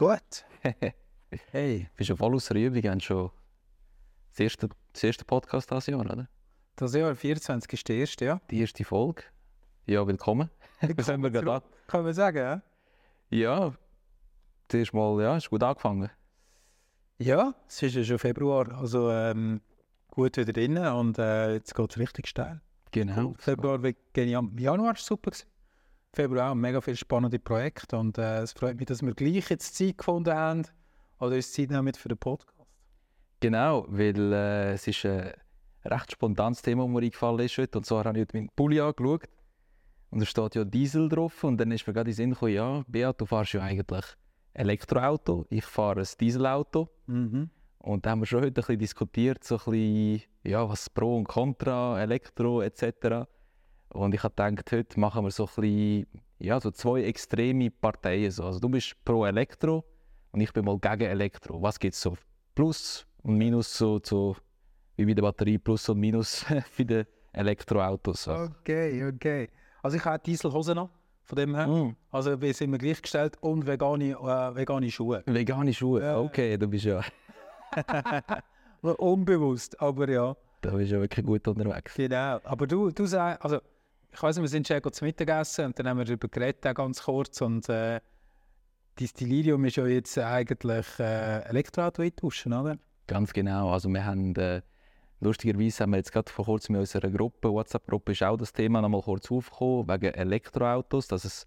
Gut. hey. Bist du voll aus der Übung? Wir haben schon das erste, das erste Podcast dieses Jahr, oder? Das Jahr 24 ist der erste, ja. Die erste Folge. Ja, willkommen. Was haben wir gerade Kann man sagen, ja? Ja, zuerst mal, ja, ist gut angefangen. Ja, es ist ja schon Februar, also ähm, gut wieder drin und äh, jetzt geht es richtig steil. Genau. Cool. Februar genial. Januar war super. Gewesen. Februar mega viele spannende Projekte und äh, es freut mich, dass wir gleich jetzt Zeit gefunden haben oder uns Zeit nehmen für den Podcast. Genau, weil äh, es ist ein recht spontanes Thema, das mir eingefallen ist heute. Und zwar habe ich heute meinen Pulli angeschaut und da steht ja Diesel drauf und dann ist mir gerade in den Sinn gekommen, ja, Beat, du fährst ja eigentlich Elektroauto, ich fahre ein Dieselauto. Mhm. Und da haben wir schon heute ein bisschen diskutiert, so ein bisschen, ja, was Pro und Contra, Elektro etc. Und ich habe gedacht, heute machen wir so ein bisschen, ja, so zwei extreme Parteien. So. Also du bist pro Elektro und ich bin mal gegen Elektro. Was gibt es so Plus und Minus so, so wie bei der Batterie Plus und Minus für die Elektroautos? So. Okay, okay. Also ich habe Dieselhosen noch, von dem her. Mm. Also wir sind wir gleichgestellt und vegane, äh, vegane Schuhe. Vegane Schuhe, Ja. okay, du bist ja, Unbewusst, aber ja. da bist ja wirklich gut unterwegs. Genau. Aber du, du sagst, also ich weiß nicht, wir sind schon zu Mittagessen und dann haben wir darüber geredet, auch ganz kurz. Und äh, dein Delirium ist ja jetzt eigentlich äh, Elektroauto eintauschen, oder? Ganz genau. Also wir haben, äh, lustigerweise haben wir jetzt gerade vor kurzem in unserer Gruppe, WhatsApp-Gruppe, ist auch das Thema nochmal kurz aufgekommen, wegen Elektroautos, dass es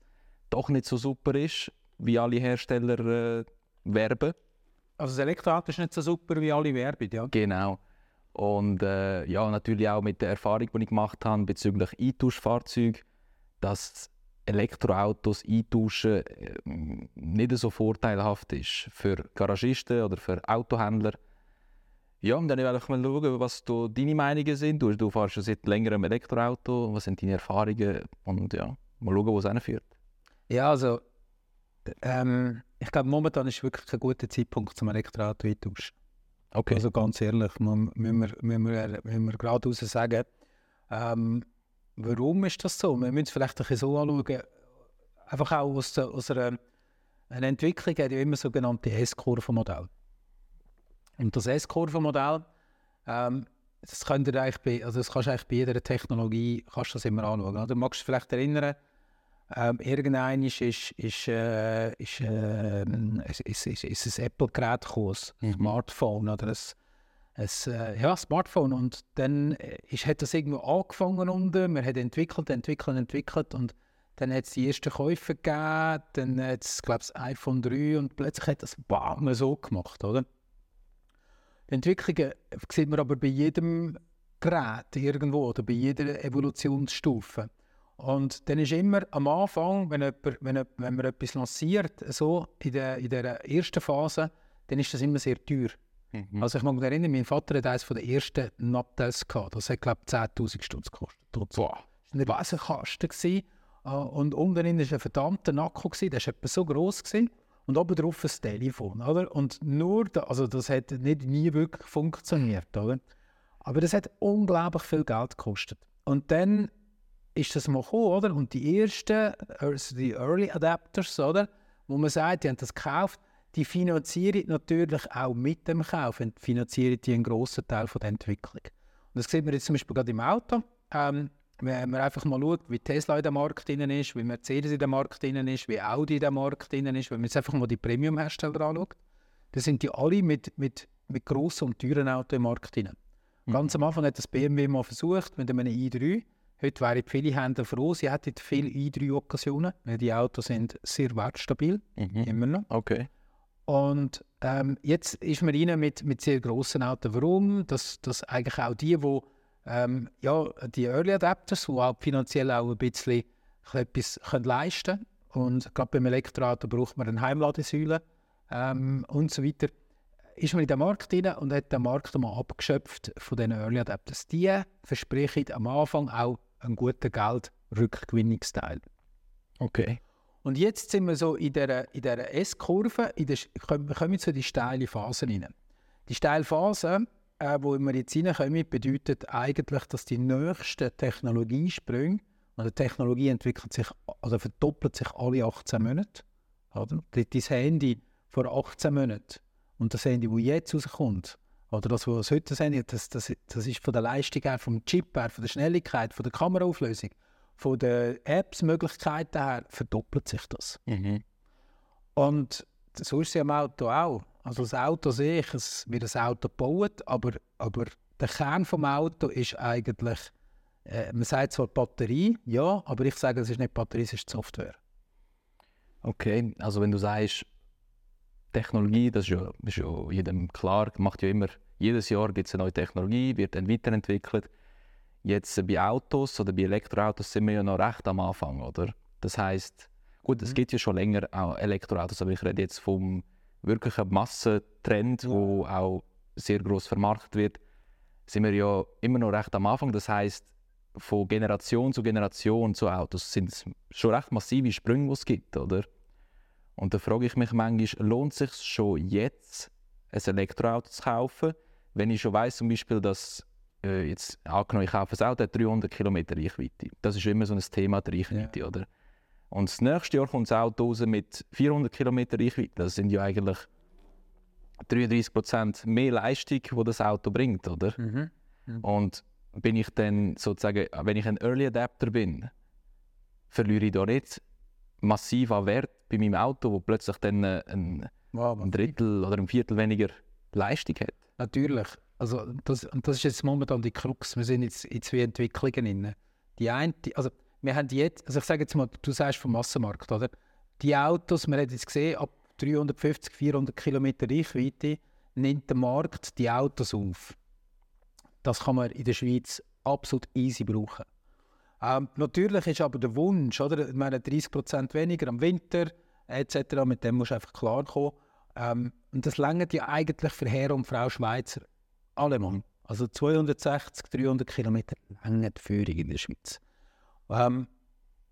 doch nicht so super ist, wie alle Hersteller äh, werben. Also das Elektroauto ist nicht so super, wie alle werben, ja? Genau. Und äh, ja, natürlich auch mit der Erfahrung, die ich gemacht habe bezüglich Eintauschfahrzeugen, dass Elektroautos eintauschen äh, nicht so vorteilhaft ist für Garagisten oder für Autohändler. Ja, und dann will ich mal schauen, was du, deine Meinungen sind. Du, du fährst schon seit längerem Elektroauto. Was sind deine Erfahrungen? Und ja, mal schauen, wo es hinführt. Ja, also ähm, ich glaube, momentan ist wirklich kein guter Zeitpunkt zum Elektroauto eintauschen. Okay. Also ganz ehrlich, mu- müssen wir, wir, wir geradeaus sagen, ähm, warum ist das so? Wir müssen es vielleicht ein bisschen so anschauen, einfach auch aus, aus einer, einer Entwicklung ja immer sogenannte S-Kurvenmodell. Und das S-Kurvenmodell, ähm, das, also das kannst du eigentlich bei jeder Technologie kannst das immer anschauen. Du magst dich vielleicht erinnern, ähm, irgendein ist, ist, ist, äh, ist, äh, ist, ist, ist, ein Apple-Gerät gekommen, ein Mhm. Smartphone oder ein, ein äh, ja, Smartphone. Und dann äh, ist, hat das irgendwo angefangen unten, man hat entwickelt, entwickelt, entwickelt und dann hat es die ersten Käufe gegeben, dann hat es, glaube ich, das iPhone 3 und plötzlich hat das BAM so gemacht, oder? Die Entwicklungen sieht man aber bei jedem Gerät irgendwo oder bei jeder Evolutionsstufe. Und dann ist immer am Anfang, wenn, jemand, wenn, wenn man etwas lanciert, so in der, in der ersten Phase, dann ist das immer sehr teuer. Mhm. Also ich mag mich erinnern, mein Vater hat eines von den ersten Nattels gehabt. Das hat, glaube ich, 10'000 Stutz gekostet. Boah. Das war ein weißer Kasten. Gewesen. Äh, Und unten drin war ein verdammter Akku. Gewesen. Der war etwa so gross. Gewesen. Und oben drauf ein Telefon. Oder? Und nur, da, also das hat nicht nie wirklich funktioniert. Oder? Aber das hat unglaublich viel Geld gekostet. Und dann ist das mal gekommen, oder? Und die ersten, also die Early Adapters, oder? Wo man sagt, die haben das gekauft, die finanzieren natürlich auch mit dem Kauf, und finanzieren die einen grossen Teil von der Entwicklung. Und das sieht man jetzt zum Beispiel gerade im Auto. Ähm, wenn man einfach mal schaut, wie Tesla in dem Markt drin ist, wie Mercedes in dem Markt drin ist, wie Audi in dem Markt drin ist, wenn man jetzt einfach mal die Premium-Hersteller anschaut, dann sind die alle mit, mit, mit grossen und teuren Autos im Markt drin. Ganz am Anfang hat das BMW mal versucht mit einem i3. Heute wären viele Händler froh, sie hätten viele i3-Occasionen, weil die Autos sind sehr wertstabil, Mhm. immer noch. Okay. Und ähm, jetzt ist man rein mit, mit sehr grossen Autos. Warum? Dass, dass eigentlich auch die, die ähm, ja, die Early Adapters, die auch finanziell auch ein bisschen etwas können leisten können. Und gerade beim Elektroauto braucht man eine Heimladesäule ähm, und so weiter. Ist man in den Markt rein und hat den Markt einmal abgeschöpft von den Early Adapters. Die versprechen am Anfang auch einen guten Geldrückgewinnungsteil. Okay. Und jetzt sind wir so in dieser, in dieser S-Kurve, in der, kommen- wir in die steile Phase rein. Die steile Phase, äh, wo wir jetzt reinkommen, bedeutet eigentlich, dass die nächsten Technologiesprünge, und die Technologie entwickelt sich, also verdoppelt sich alle 18 Monate. Oder? Dein Handy vor 18 Monaten und das Handy, das jetzt rauskommt, oder das, was heute Handy das, das, das ist von der Leistung her, vom Chip her, von der Schnelligkeit, von der Kameraauflösung, von den Apps-Möglichkeiten her, verdoppelt sich das. Mhm. Und so ist es ja im Auto auch. Also das Auto sehe ich, es wird ein Auto gebaut, aber, aber der Kern des Auto ist eigentlich, äh, man sagt zwar Batterie, ja, aber ich sage, es ist nicht Batterie, es ist die Software. Okay, also wenn du sagst, Technologie, das ist ja, ist ja jedem klar, macht ja immer, jedes Jahr gibt es eine neue Technologie, wird dann weiterentwickelt. Jetzt bei Autos oder bei Elektroautos sind wir ja noch recht am Anfang, oder? Das heißt, gut, es Mhm. gibt ja schon länger auch Elektroautos, aber ich rede jetzt vom wirklichen Massentrend, Ja. wo auch sehr groß vermarktet wird, sind wir ja immer noch recht am Anfang. Das heißt, von Generation zu Generation zu Autos sind es schon recht massive Sprünge, die es gibt, oder? Und da frage ich mich manchmal, lohnt es sich schon jetzt, ein Elektroauto zu kaufen, wenn ich schon weiß zum Beispiel, dass äh, jetzt angenommen, ich kaufe ein Auto, hat 300 Kilometer Reichweite. Das ist immer so ein Thema, die Reichweite, oder? Und das nächste Jahr kommt das Auto raus mit 400 Kilometer Reichweite. Das sind ja eigentlich 33 Prozent mehr Leistung, die das Auto bringt, oder? Mhm. Und bin ich dann sozusagen, wenn ich ein Early Adapter bin, verliere ich da nicht massiv an Wert bei meinem Auto, wo plötzlich dann äh, ein, ein Drittel oder ein Viertel weniger Leistung hat. Natürlich. Also das, und das ist jetzt momentan die Krux. Wir sind jetzt in zwei Entwicklungen inne. Die eine, also wir haben jetzt, also ich sage jetzt mal, du sagst vom Massenmarkt, oder? Die Autos, man hat jetzt gesehen, ab 350, 400 Kilometer Reichweite nimmt der Markt die Autos auf. Das kann man in der Schweiz absolut easy brauchen. Ähm, natürlich ist aber der Wunsch, oder? Ich meine, 30% weniger am Winter etc., mit dem musst du einfach klarkommen. Ähm, und das längert ja eigentlich für Herr und Frau Schweizer allemal. Also 260, 300 Kilometer lange Führung in der Schweiz. Ähm,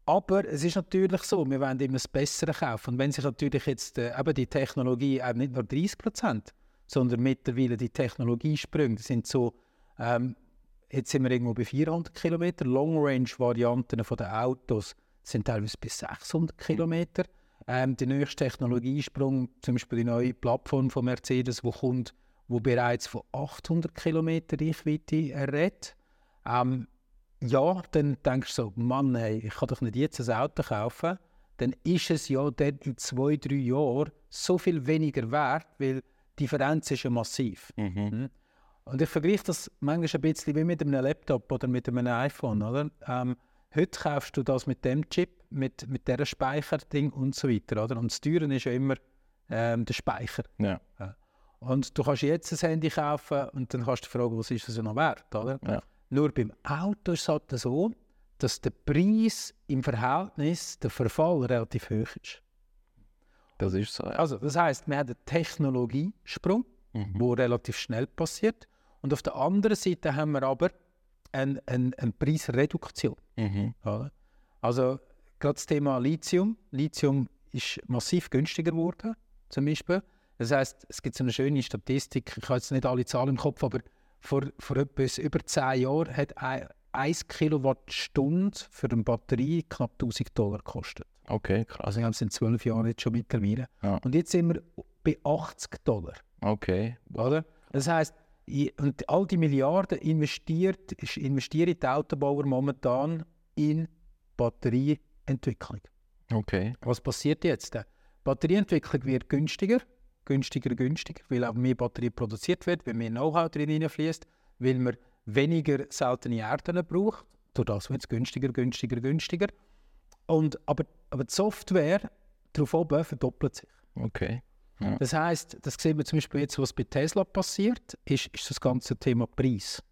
aber es ist natürlich so, wir wollen immer das Bessere kaufen. Und wenn sich natürlich jetzt äh, eben die Technologie eben nicht nur 30 Prozent, sondern mittlerweile die Technologiesprünge, sind so, ähm, jetzt sind wir irgendwo bei 400 Kilometer, Long-Range-Varianten den Autos sind teilweise bis 600 Kilometer. Ähm, der nächste Technologiesprung, zum Beispiel die neue Plattform von Mercedes, wo kommt, wo bereits von 800 Kilometer Reichweite redet. Ähm, ja, dann denkst du so, Mann, ey, ich kann doch nicht jetzt ein Auto kaufen. Dann ist es ja dann in zwei, drei Jahren so viel weniger wert, weil die Differenz ist ja massiv. Und ich vergleiche das manchmal ein bisschen wie mit einem Laptop oder mit einem iPhone. Oder? Ähm, heute kaufst du das mit dem Chip, mit, mit dieser Speicherding und so weiter. Oder? Und das Teuren ist ja immer ähm, der Speicher. Ja. Und du kannst jetzt ein Handy kaufen und dann kannst du fragen, was ist das noch wert, oder? Ja. Nur beim Auto ist es halt so, dass der Preis im Verhältnis, der Verfall relativ hoch ist. Das ist so. Ja. Also, das heißt, wir haben einen Technologiesprung, Mhm. der relativ schnell passiert. Und auf der anderen Seite haben wir aber eine, eine, eine Preisreduktion. Mhm. Also, gerade das Thema Lithium. Lithium ist massiv günstiger geworden, zum Beispiel. Das heißt, es gibt so eine schöne Statistik, ich habe jetzt nicht alle Zahlen im Kopf, aber vor, vor etwas über 10 Jahren hat ein, 1 Kilowattstunde für eine Batterie knapp 1000 Dollar gekostet. Okay, krass. Also wir haben es in 12 Jahren jetzt schon mittlerweile. Ja. Und jetzt sind wir bei 80 Dollar. Okay. Oder? Das heißt, und all die Milliarden investiert, investieren die Autobauer momentan in Batterieentwicklung. Okay. Was passiert jetzt? Die Batterieentwicklung wird günstiger, günstiger, günstiger, weil auch mehr Batterie produziert wird, weil mehr Know-how drin hineinfließt, weil man weniger seltene Erden braucht. Durch das wird es günstiger, günstiger, günstiger. Und, aber, aber die Software darauf oben verdoppelt sich. Okay. Das heißt, das sehen wir zum Beispiel jetzt, was bei Tesla passiert, ist, ist das ganze Thema Preis.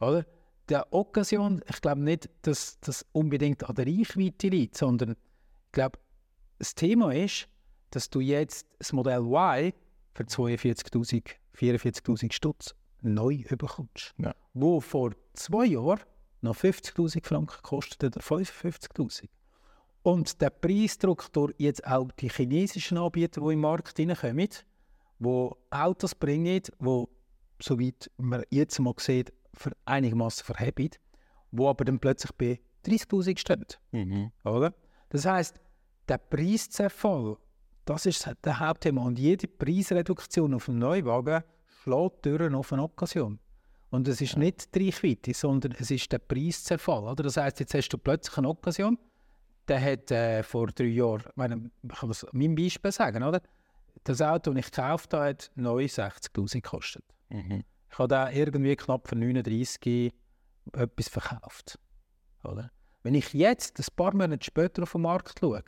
Oder? Der Occasion, ich glaube nicht, dass das unbedingt an der Reichweite liegt, sondern ich glaube, das Thema ist, dass du jetzt das Modell Y für 42.000, 44.000 Stutz neu bekommst. Ja. Wo vor zwei Jahren noch 50.000 Franken kostet oder 55.000. Und der Preisdruck durch jetzt auch die chinesischen Anbieter, die im Markt hineinkommen, die Autos bringen, die, soweit man jetzt mal sieht, für einigermaßen verheben, die aber dann plötzlich bei 30'000 stehen. Mhm. Oder? Das heißt, der Preiszerfall, Das ist das Hauptthema. Und jede Preisreduktion auf einen Neuwagen schlägt Türen auf eine Occasion. Und es ist nicht die Reichweite, sondern es ist der Preiszerfall. Oder? Das heisst, jetzt hast du plötzlich eine Occasion, der hat äh, vor drei Jahren, ich, meine, ich kann das mein Beispiel sagen, oder? das Auto, das ich gekauft habe, hat neu 60'000 gekostet. Mhm. Ich habe da irgendwie knapp für 39 etwas verkauft. Oder? Wenn ich jetzt ein paar Monate später auf den Markt schaue,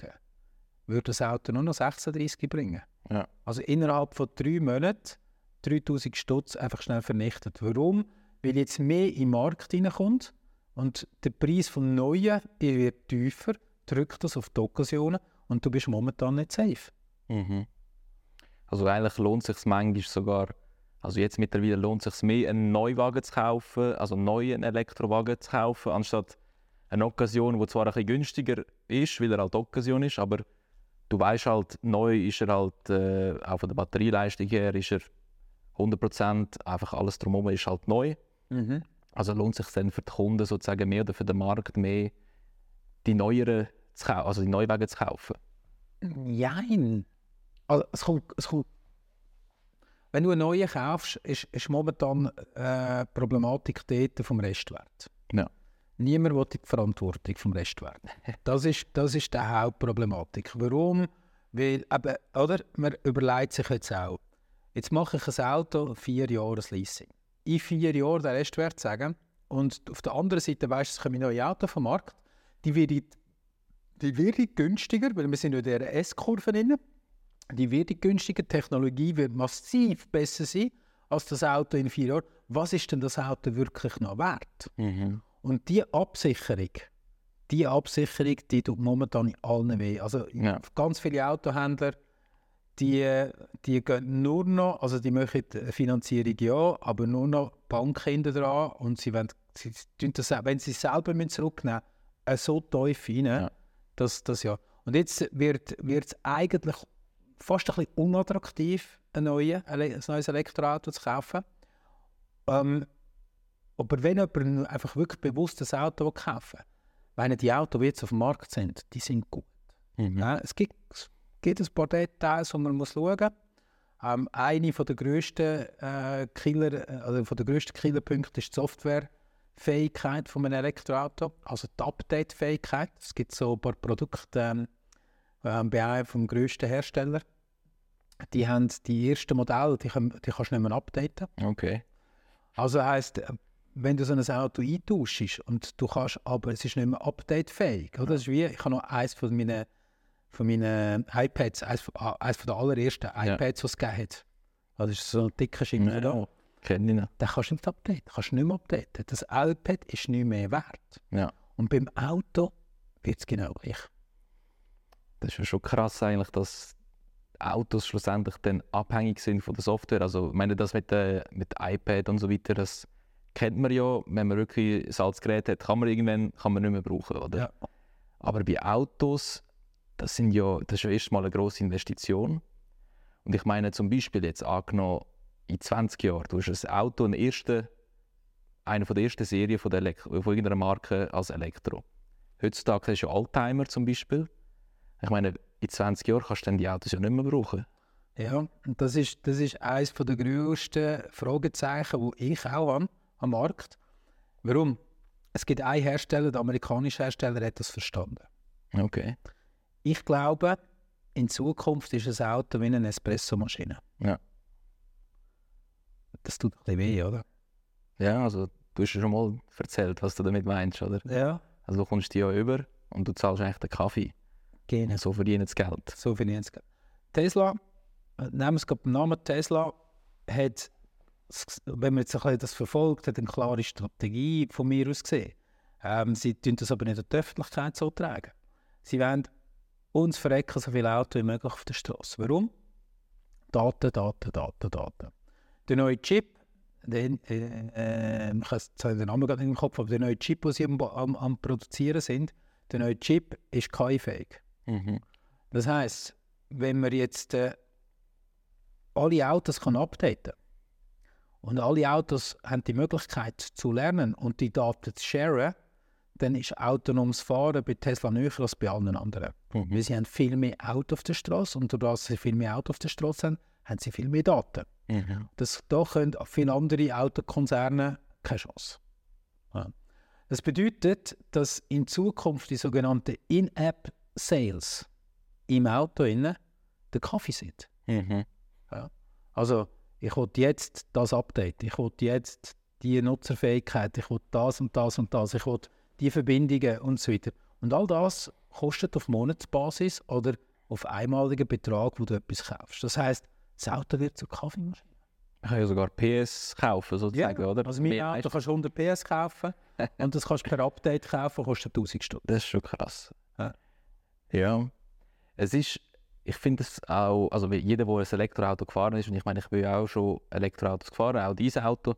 würde das Auto nur noch 36 bringen. Ja. Also innerhalb von drei Monaten 3000 Stutz einfach schnell vernichtet. Warum? Weil jetzt mehr in den Markt hineinkommt und der Preis vom Neuen wird tiefer, drückt das auf die Occasionen und du bist momentan nicht safe. Mhm. Also eigentlich lohnt es sich manchmal sogar, also jetzt mittlerweile lohnt es sich mehr, einen Neuwagen zu kaufen, also einen neuen Elektrowagen zu kaufen, anstatt eine Occasion, die zwar ein bisschen günstiger ist, weil er halt Occasion ist, aber du weißt halt, neu ist er halt, äh, auch von der Batterieleistung her, ist er 100%, einfach alles drumherum ist halt neu. Also lohnt es sich dann für die Kunden sozusagen mehr oder für den Markt mehr, die neueren zu kaufen, also die Neuwagen zu kaufen. Nein. Also, es kommt, es kommt. Wenn du einen neuen kaufst, ist, ist momentan äh, die Problematik dort vom Restwert. Ja. Niemand will die Verantwortung vom Restwert. Das ist, das ist die Hauptproblematik. Warum? Weil, eben, oder? Man überlegt sich jetzt auch, jetzt mache ich ein Auto, vier Jahre Leasing. In vier Jahren den Restwert sagen und auf der anderen Seite weißt du, es kommen neue Autos vom Markt, die werden, die werden günstiger, weil wir sind in dieser S-Kurve drin. Die wird günstiger, die Technologie wird massiv besser sein als das Auto in vier Jahren. Was ist denn das Auto wirklich noch wert? Und die Absicherung, die Absicherung, die tut momentan in allen weh. Also Ja. ganz viele Autohändler, die, die gehen nur noch, also die machen eine Finanzierung ja, aber nur noch die Bank hinten dran und sie wollen, sie das, wenn sie es selber zurücknehmen müssen, so tief rein, Ja. Dass das ja. Und jetzt wird es eigentlich fast ein bisschen unattraktiv, ein, neue, ein neues Elektroauto zu kaufen. Ähm, aber wenn jemand einfach wirklich bewusst ein Auto kaufen will, meine die Autos, die jetzt auf dem Markt sind, die sind gut. Mhm. Ja, es, gibt, es gibt ein paar Details, die man muss schauen muss. Ähm, eine von der grössten äh, Killer, äh, also von der grössten Killerpunkte ist die Softwarefähigkeit von einem Elektroauto, also die Update-Fähigkeit. Es gibt so ein paar Produkte ähm, ähm, bei einem vom grössten Hersteller. Die haben die ersten Modelle, die, können, die kannst du nicht mehr updaten. Okay. Also heisst, äh, wenn du so ein Auto eintauschst und du kannst, aber es ist nicht mehr updatefähig. Oder? Das ist wie, ich habe noch eins von meinen, von meinen iPads, eins von, ah, eins von der allerersten iPads, die es gegeben hat. Also, Das ist so ein dicker Schimmel da. Kenne ich noch. Den kannst du nicht updaten, kannst du nicht mehr updaten. Das iPad ist nicht mehr wert. Ja. Und beim Auto wird es genau gleich. Das ist ja schon krass eigentlich, dass Autos schlussendlich dann abhängig sind von der Software. Also ich meine, das mit, äh, mit iPad und so weiter, das kennt man ja. Wenn man wirklich ein altes Gerät hat, kann man irgendwann kann man nicht mehr brauchen, oder? Ja. Aber bei Autos, das, sind ja, das ist ja erstmal eine grosse Investition. Und ich meine zum Beispiel jetzt angenommen, in 20 Jahren, du hast ein Auto, einen ersten, eine von der ersten Serien von, der Elek von irgendeiner Marke als Elektro. Heutzutage hast du ja Oldtimer zum Beispiel. Ich meine, in 20 Jahren kannst du dann die Autos ja nicht mehr brauchen. Ja, und das ist, das ist eines der grössten Fragezeichen, die ich auch habe am Markt. Warum? Es gibt einen Hersteller, der amerikanische Hersteller hat das verstanden. Okay. Ich glaube, in Zukunft ist ein Auto wie eine Espressomaschine. Ja. Das tut ein bisschen weh, oder? Ja, also du hast ja schon mal erzählt, was du damit meinst, oder? Ja. Also du kommst die ja über und du zahlst eigentlich den Kaffee. Genau. So verdienen das Geld. So viel jetzt. Tesla, äh, nehmen wir es gerade beim Namen Tesla, hat, wenn man jetzt ein bisschen das verfolgt, hat eine klare Strategie von mir aus gesehen. Ähm, sie tun das aber nicht in die Öffentlichkeit so tragen. Sie wollen uns verrecken so viele Autos wie möglich auf der Straße. Warum? Daten, Daten, Daten, Daten. Der neue Chip, den, äh, äh, ich habe den Namen gerade im Kopf, aber der neue Chip, den sie am, am, am Produzieren sind, der neue Chip ist KI-fähig. Mhm. Das heisst, wenn man jetzt äh, alle Autos kann updaten und alle Autos haben die Möglichkeit zu lernen und die Daten zu sharen, dann ist autonomes Fahren bei Tesla näher als bei allen anderen. Mhm. Weil sie haben viel mehr Auto auf der Straße und dadurch, dass sie viel mehr Auto auf der Straße haben, haben sie viel mehr Daten. Mhm. Das, da können viele andere Autokonzerne keine Chance. Ja. Das bedeutet, dass in Zukunft die sogenannten In-App-Sales im Auto innen der Kaffee sind. Mhm. Also ich will jetzt das Update, ich will jetzt die Nutzerfähigkeit, ich will das und das und das, ich will die Verbindungen und so weiter. Und all das kostet auf Monatsbasis oder auf einmaligen Betrag, wo du etwas kaufst. Das heißt, das Auto wird zur Kaffeemaschine. Ich kann ja sogar PS kaufen, sozusagen, oder? Also mein Auto kannst du 100 PS kaufen und das kannst du per Update kaufen, kostet 1000 Stunden. Das ist schon krass. Ja. Ja. Es ist, ich finde es auch, also wie jeder, der ein Elektroauto gefahren ist, und ich meine, ich bin ja auch schon Elektroautos gefahren, auch dieses Auto,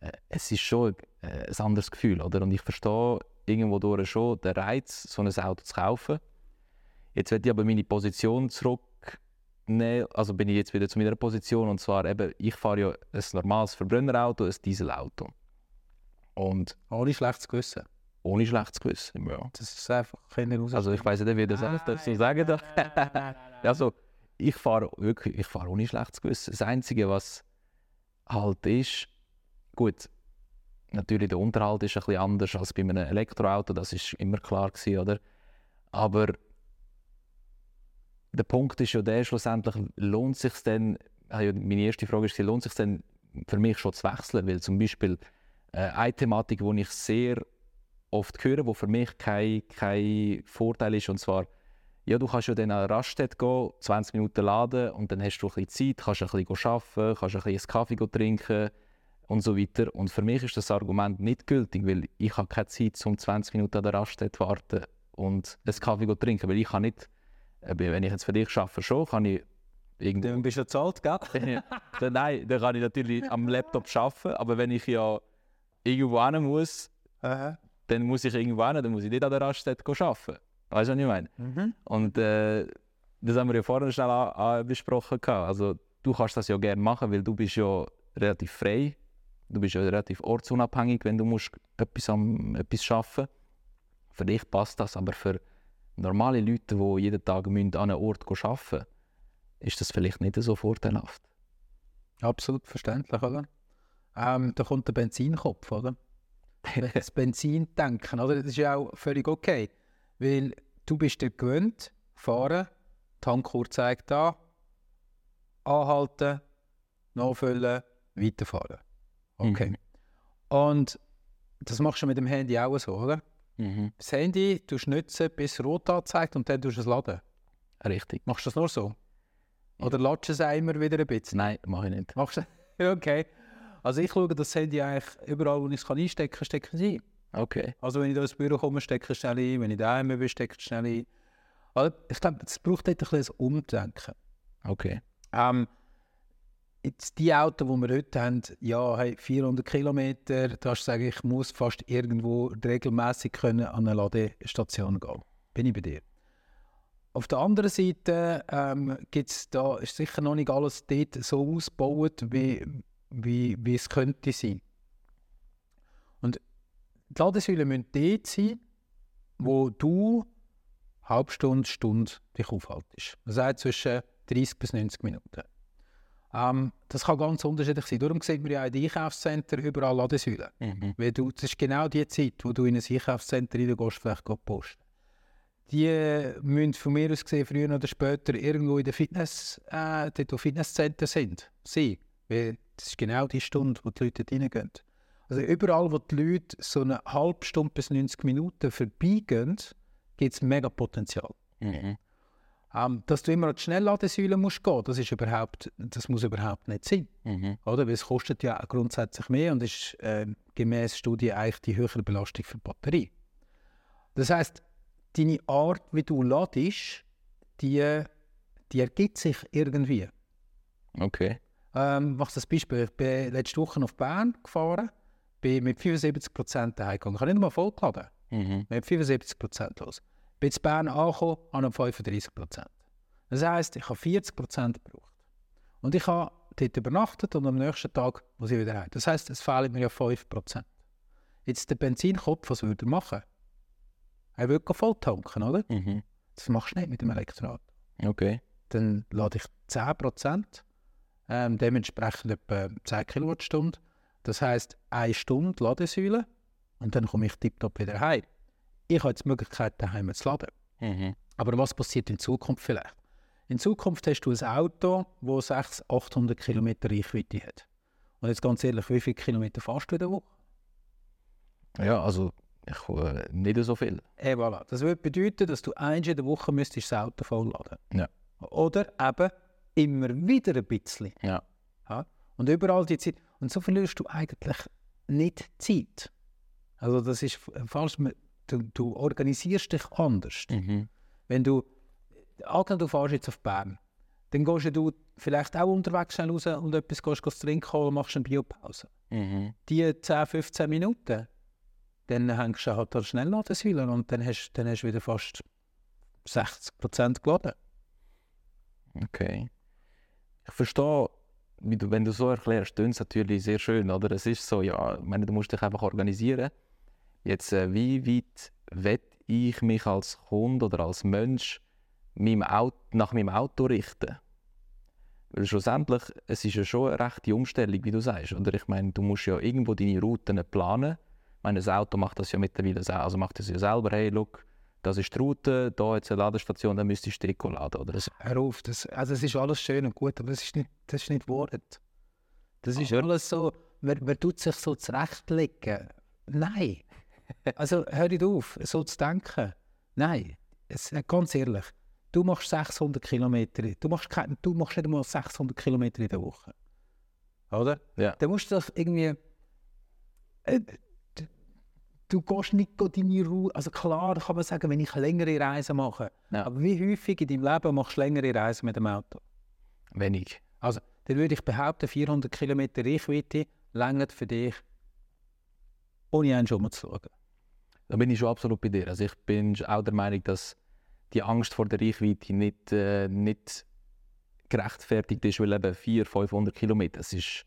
äh, es ist schon äh, ein anderes Gefühl, oder? Und ich verstehe irgendwo durch schon den Reiz, so ein Auto zu kaufen. Jetzt werde ich aber meine Position zurücknehmen, also bin ich jetzt wieder zu meiner Position, und zwar eben, ich fahre ja ein normales Verbrennerauto, ein Dieselauto. Und Ohne schlechtes Gewissen. ohne schlechtes Gewissen, ja. Das ist einfach keine Raus. Also ich weiß nicht, wie das alles dazu sagen darf. Also ich fahre wirklich, ich fahre ohne schlechtes Gewissen. Das Einzige, was halt ist, gut, natürlich der Unterhalt ist ein bisschen anders als bei einem Elektroauto, das ist immer klar gewesen, oder? Aber der Punkt ist ja der, schlussendlich lohnt sich denn, ah meine erste Frage ist, lohnt sich denn für mich schon zu wechseln? Weil zum Beispiel äh, eine Thematik, die ich sehr oft höre, wo für mich kein, kein Vorteil ist, und zwar, ja, du kannst ja dann an Raststätte gehen, 20 Minuten laden und dann hast du ein bisschen Zeit, kannst ein bisschen arbeiten, kannst ein bisschen Kaffee trinken und so weiter. Und für mich ist das Argument nicht gültig, weil ich habe keine Zeit, um 20 Minuten an der Raststätte zu warten und einen Kaffee zu trinken, weil ich kann nicht, wenn ich jetzt für dich arbeite, schon, kann ich irgendwo Dann bist du zahlt, gell? dann, nein, dann kann ich natürlich am Laptop arbeiten, aber wenn ich ja irgendwo hin muss, Aha. dann muss ich irgendwo hin, dann muss ich nicht an der Raststätte arbeiten. Weißt du, was ich meine? Mhm. Und äh, das haben wir ja vorhin schnell besprochen. gehabt. Also, du kannst das ja gerne machen, weil du bist ja relativ frei. Du bist ja relativ ortsunabhängig, wenn du musst etwas, am, etwas arbeiten Für dich passt das, aber für normale Leute, die jeden Tag müssen an einem Ort arbeiten müssen, ist das vielleicht nicht so vorteilhaft. Absolut verständlich, oder? Ähm, da kommt der Benzinkopf, oder? Das Benzintanken, oder? Das ist ja auch völlig okay. Weil du bist dir gewöhnt, fahren, Tankuhr zeigt an, anhalten, nachfüllen, weiterfahren. Okay. Mhm. Und das machst du mit dem Handy auch so, oder? Mhm. Das Handy du nutzen, bis es rot anzeigt und dann tust du es laden. Richtig. Machst du das nur so? Ja. Oder latschst du es immer wieder ein bisschen? Nein, mache ich nicht. Machst du? Okay. Also ich schaue das Handy eigentlich überall, wo ich es kann einstecken kann, stecke es ein. Okay. Also wenn ich da ins Büro komme, stecke ich es schnell ein. Wenn ich daheim bin, stecke ich es schnell ein. Also ich glaube, es braucht dort ein bisschen Umdenken. Okay. Ähm, jetzt die Autos, die wir heute haben, ja, hey, 400 Kilometer, da hast du sagen, ich muss fast irgendwo regelmäßig können an eine Ladestation gehen. Bin ich bei dir. Auf der anderen Seite ähm, gibt's da, ist sicher noch nicht alles dort so ausgebaut, wie, wie, wie es könnte sein. Und die Ladesäulen müssen dort sein, wo du halbe Stunde, Stunde dich aufhaltest. Das heißt zwischen 30 bis 90 Minuten. Ähm, das kann ganz unterschiedlich sein. Darum sieht man ja in den Einkaufszentren überall Ladesäulen. Mhm. Weil du, das ist genau die Zeit, wo du in ein Einkaufszentrum reingehst, vielleicht posten. Die müssen von mir aus gesehen früher oder später irgendwo in den Fitness, äh, dort wo Fitnesszentren sind, sein. Weil das ist genau die Stunde, wo die Leute reingehen. Also überall, wo die Leute so eine halbe Stunde bis 90 Minuten vorbeigehen, gibt es mega Potenzial. Mhm. Ähm, dass du immer an die Schnellladesäule musst gehen, das ist überhaupt, das muss überhaupt nicht sein, Mhm. oder? Weil es kostet ja grundsätzlich mehr und ist ähm, gemäß Studie eigentlich die höhere Belastung für die Batterie. Das heißt, deine Art, wie du ladest, die, die ergibt sich irgendwie. Okay. Ähm, mach das Beispiel. Ich bin letzte Woche auf Bern gefahren, bin mit 75% daheim gegangen. Ich habe nicht mal voll geladen. Mhm. mit 75% los. Bin in Bern angekommen, an 35%. Das heisst, ich habe 40% gebraucht. Und ich habe dort übernachtet und am nächsten Tag muss ich wieder heim. Das heisst, es fehlen mir ja 5%. Jetzt der Benzinkopf, was würde er machen? Er würde voll tanken, oder? Mhm. Das machst du nicht mit dem Elektroauto. Okay. Dann lade ich 10%, ähm, dementsprechend etwa 10 Kilowattstunden. Das heisst, eine Stunde Ladesäule und dann komme ich tiptop wieder heim. Ich habe jetzt die Möglichkeit, daheim zu laden. Mhm. Aber was passiert in Zukunft vielleicht? In Zukunft hast du ein Auto, das 600, 800 Kilometer Reichweite hat. Und jetzt ganz ehrlich, wie viele Kilometer fährst du in der Woche? Ja, also ich, äh, nicht so viel. Eh, voilà. Das würde bedeuten, dass du eins in der Woche müsstest das Auto vollladen Ja. Oder eben immer wieder ein bisschen. Ja. Ja? Und überall die Zeit. Und so verlierst du eigentlich nicht Zeit. Also das ist f- falsch. Du, du organisierst dich anders. Mhm. Wenn du, angenommen, du fährst jetzt auf Bern, dann gehst du vielleicht auch unterwegs schnell raus und etwas gehst, gehst trinken holen und machst eine Biopause. Mhm. Die 10, 15 Minuten, dann hängst du halt an der Schnellladesäule und dann hast, dann hast du wieder fast 60% geladen. Okay. Ich verstehe, wenn du so erklärst, klingt es natürlich sehr schön, oder? Es ist so, ja, ich meine, du musst dich einfach organisieren. Jetzt, äh, wie weit will ich mich als Kunde oder als Mensch meinem Auto, nach meinem Auto richten? Weil schlussendlich, es ist ja schon eine rechte Umstellung, wie du sagst, oder? Ich meine, du musst ja irgendwo deine Routen planen. Ich meine, das Auto macht das ja mittlerweile selber, also macht das ja selber, hey, look, das ist die Route, da jetzt eine Ladestation, dann müsstest du Deko laden, oder? Das, hör auf, das, also es ist alles schön und gut, aber das ist nicht, das ist nicht Wort. Das ist Aber- alles so, man, man tut sich so zurechtlegen. Nein. Also hör nicht auf, so zu denken. Nein, es, äh, ganz ehrlich, du machst 600 Kilometer, du machst, kein, du machst nicht einmal 600 Kilometer in der Woche. Oder? Ja. Dann musst du doch irgendwie... Äh, du, gehst nicht go deine Ruhe... Also klar kann man sagen, wenn ich längere Reisen mache, Ja. aber wie häufig in deinem Leben machst du längere Reisen mit dem Auto? Wenig. Also, dann würde ich behaupten, 400 Kilometer Reichweite längert für dich, ohne einen schon mal zu schauen. Da bin ich schon absolut bei dir. Also ich bin auch der Meinung, dass die Angst vor der Reichweite nicht, äh, nicht gerechtfertigt ist, weil eben 400, 500 Kilometer, das ist,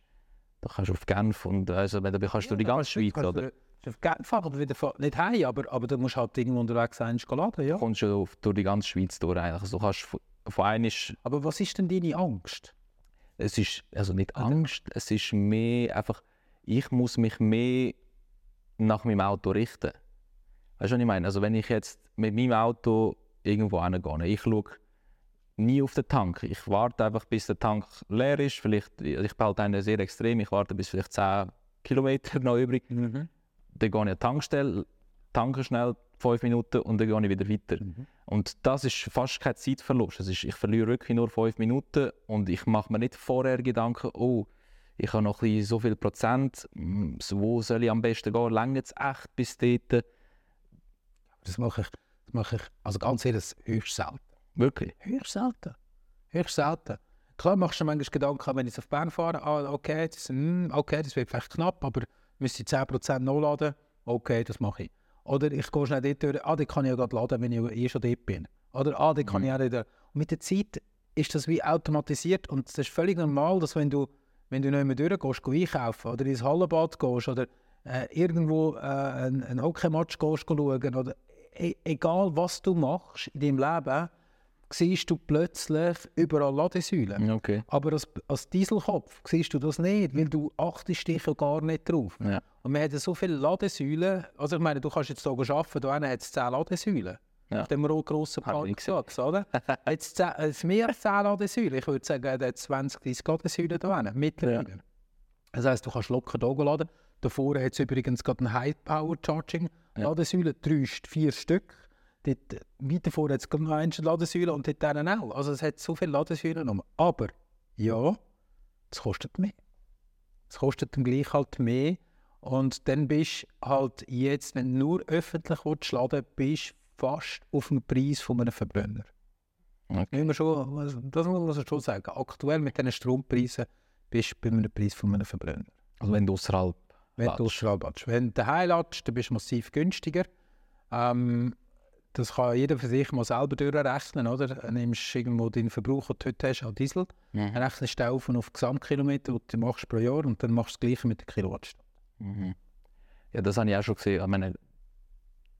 da kannst du auf Genf und also, da kannst du die ganze Schweiz, oder? Auf Genfahrt oder wieder nicht heim, aber, aber du musst halt irgendwo unterwegs sein, und laden, ja. Du kommst schon auf, durch die ganze Schweiz durch eigentlich. Also du kannst von, von einisch, Aber was ist denn deine Angst? es ist also nicht? Angst, es ist mehr einfach, ich muss mich mehr nach meinem Auto richten. Weißt du, was ich meine? Also wenn ich jetzt mit meinem Auto irgendwo hingehe, ich schaue nie auf den Tank. Ich warte einfach, bis der Tank leer ist. Vielleicht, ich bin halt einer sehr extrem, ich warte bis vielleicht 10 Kilometer noch übrig. Dann gehe ich an die Tankstelle, tanke schnell 5 Minuten und dann gehe ich wieder weiter. Mhm. Und das ist fast kein Zeitverlust. Es ist, ich verliere wirklich nur 5 Minuten und ich mache mir nicht vorher Gedanken, oh, ich habe noch so viel Prozent, wo soll ich am besten gehen? Länge es echt bis dort? Das mache ich, das mache ich also ganz ehrlich, höchst selten. Wirklich? Höchst selten. Höchst selten. Klar machst du manchmal Gedanken, wenn ich auf Bern fahre, ah, okay, das, hm, okay, das wird vielleicht knapp, aber müsste ich 10% nachladen, okay, das mache ich. Oder ich gehe schnell dort durch, ah, die kann ich ja gerade laden, wenn ich eh schon dort bin. Oder ah, die kann Mhm. ich auch wieder. Und mit der Zeit ist das wie automatisiert und es ist völlig normal, dass wenn du, wenn du nicht mehr durchgehst, geh einkaufen oder ins Hallenbad gehst oder äh, irgendwo äh, einen, einen Hockeymatch gehst schauen oder e egal was du machst in deinem Leben, siehst du plötzlich überall Ladesäulen. Okay. Aber als, als Dieselkopf siehst du das nicht, weil du achtest dich ja gar nicht drauf. Ja. Und wir haben so viele Ladesäulen. Also ich meine, du kannst jetzt hier arbeiten, da hat es 10 Ladesäulen. Ja. Auf dem grossen. Parkplatz, oder? jetzt es mehr als 10 Ladesäulen. Ich würde sagen, er hat 20, 30 Ladesäulen da hinten, mittlerweile. Das heisst, du kannst locker hier laden. Davor hat es übrigens gerade ein High-Power-Charging. Ja. Ladesäulen, drei, vier Stück. Dort, weiter vor hat es noch eine Ladesäule und dort dann auch. Also es hat so viele Ladesäulen. rum. Aber ja, es kostet mehr. Es kostet dann gleich halt mehr. Und dann bist du halt jetzt, wenn du nur öffentlich willst, laden bist du fast auf dem Preis von einem Verbrenner. Okay. Schon, also das muss man schon sagen. Aktuell mit diesen Strompreisen bist du bei einem Preis von einem Verbrenner. Also wenn du außerhalb Wenn du ladest. Wenn du daheim ladest, dann bist du massiv günstiger. Ähm, das kann jeder für sich mal selber durchrechnen, oder? Du nimmst irgendwo deinen Verbrauch, den du heute hast, an Diesel, Mhm. rechnest du auf und auf Gesamtkilometer, die du machst pro Jahr und dann machst du das Gleiche mit der Kilowattstunde. Mhm. Ja, das habe ich auch schon gesehen. Ich meine,